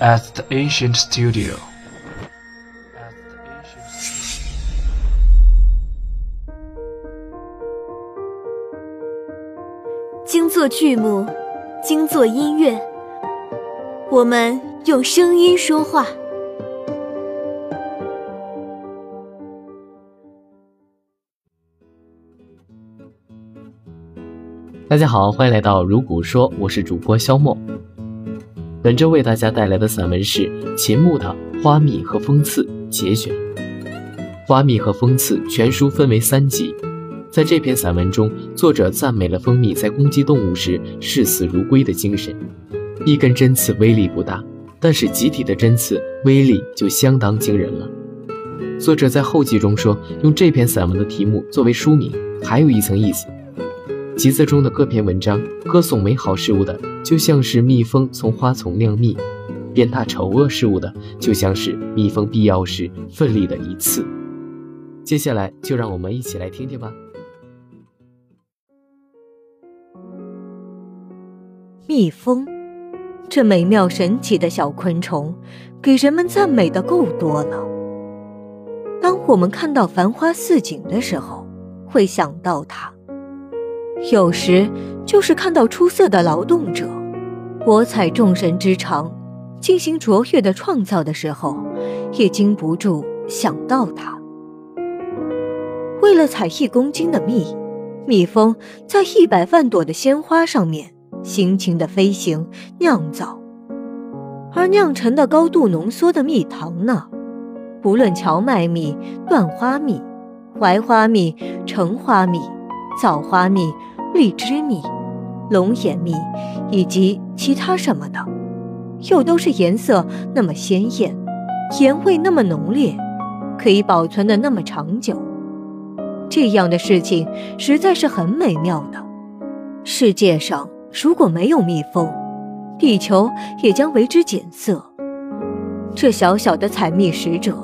at the ancient studio. 精作剧目，精作音乐，我们用声音说话。大家好，欢迎来到如古说，我是主播肖墨。本周为大家带来的散文是秦牧的《花蜜和风刺》节选。《花蜜和风刺》全书分为三集，在这篇散文中，作者赞美了蜂蜜在攻击动物时视死如归的精神。一根针刺威力不大，但是集体的针刺威力就相当惊人了。作者在后记中说，用这篇散文的题目作为书名，还有一层意思。集子中的各篇文章歌颂美好事物的，就像是蜜蜂从花丛酿蜜；鞭挞丑恶事物的，就像是蜜蜂必要时奋力的一刺。接下来就让我们一起来听听吧。蜜蜂，这美妙神奇的小昆虫，给人们赞美的够多了。当我们看到繁花似锦的时候，会想到它。有时就是看到出色的劳动者，博采众神之长，进行卓越的创造的时候，也禁不住想到它。为了采一公斤的蜜，蜜蜂在一百万朵的鲜花上面辛勤的飞行酿造，而酿成的高度浓缩的蜜糖呢，不论荞麦蜜、椴花蜜、槐花蜜、橙花蜜。枣花蜜、荔枝蜜、龙眼蜜，以及其他什么的，又都是颜色那么鲜艳，甜味那么浓烈，可以保存的那么长久。这样的事情实在是很美妙的。世界上如果没有蜜蜂，地球也将为之减色。这小小的采蜜使者，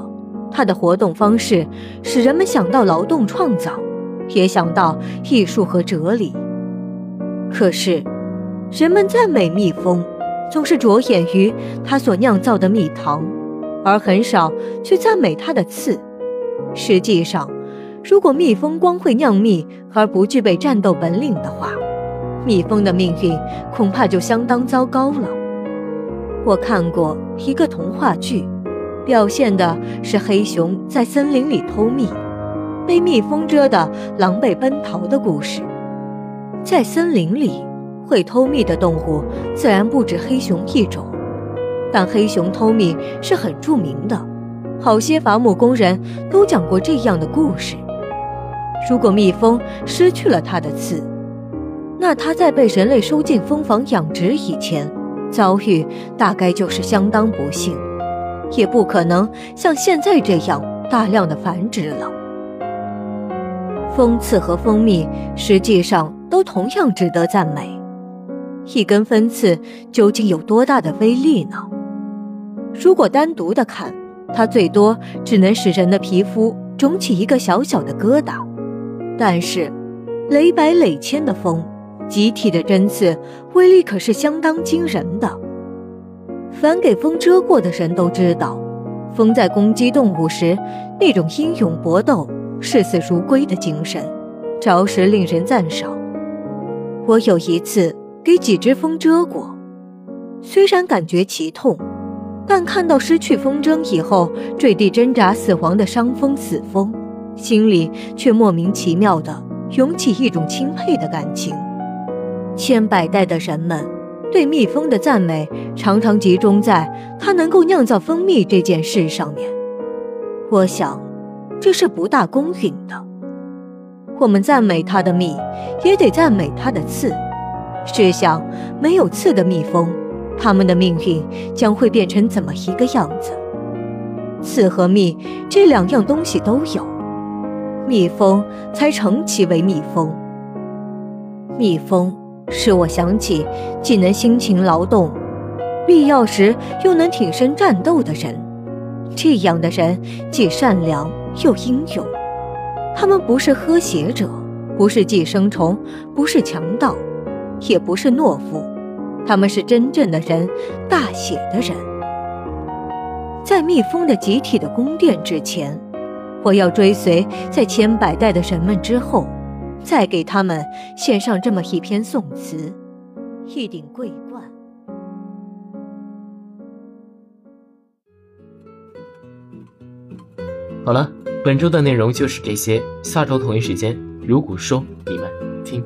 他的活动方式使人们想到劳动创造。也想到艺术和哲理，可是，人们赞美蜜蜂，总是着眼于它所酿造的蜜糖，而很少去赞美它的刺。实际上，如果蜜蜂光会酿蜜而不具备战斗本领的话，蜜蜂的命运恐怕就相当糟糕了。我看过一个童话剧，表现的是黑熊在森林里偷蜜。被蜜蜂蛰得狼狈奔逃的故事，在森林里会偷蜜的动物自然不止黑熊一种，但黑熊偷蜜是很著名的，好些伐木工人都讲过这样的故事。如果蜜蜂失去了它的刺，那它在被人类收进蜂房养殖以前，遭遇大概就是相当不幸，也不可能像现在这样大量的繁殖了。蜂刺和蜂蜜实际上都同样值得赞美。一根分刺究竟有多大的威力呢？如果单独的看，它最多只能使人的皮肤肿起一个小小的疙瘩。但是，累百累千的蜂，集体的针刺，威力可是相当惊人的。凡给蜂蛰过的人都知道，蜂在攻击动物时那种英勇搏斗。视死如归的精神，着实令人赞赏。我有一次给几只蜂蛰过，虽然感觉奇痛，但看到失去风筝以后坠地挣扎死亡的伤风死蜂，心里却莫名其妙的涌起一种钦佩的感情。千百代的人们对蜜蜂的赞美，常常集中在它能够酿造蜂蜜这件事上面。我想。这是不大公允的。我们赞美它的蜜，也得赞美它的刺。试想，没有刺的蜜蜂，它们的命运将会变成怎么一个样子？刺和蜜这两样东西都有，蜜蜂才称其为蜜蜂。蜜蜂使我想起既能辛勤劳动，必要时又能挺身战斗的人。这样的人既善良。又英勇，他们不是喝血者，不是寄生虫，不是强盗，也不是懦夫，他们是真正的人，大写的人。在蜜蜂的集体的宫殿之前，我要追随在千百代的神们之后，再给他们献上这么一篇宋词，一顶桂冠。好了，本周的内容就是这些，下周同一时间，如果说你们听。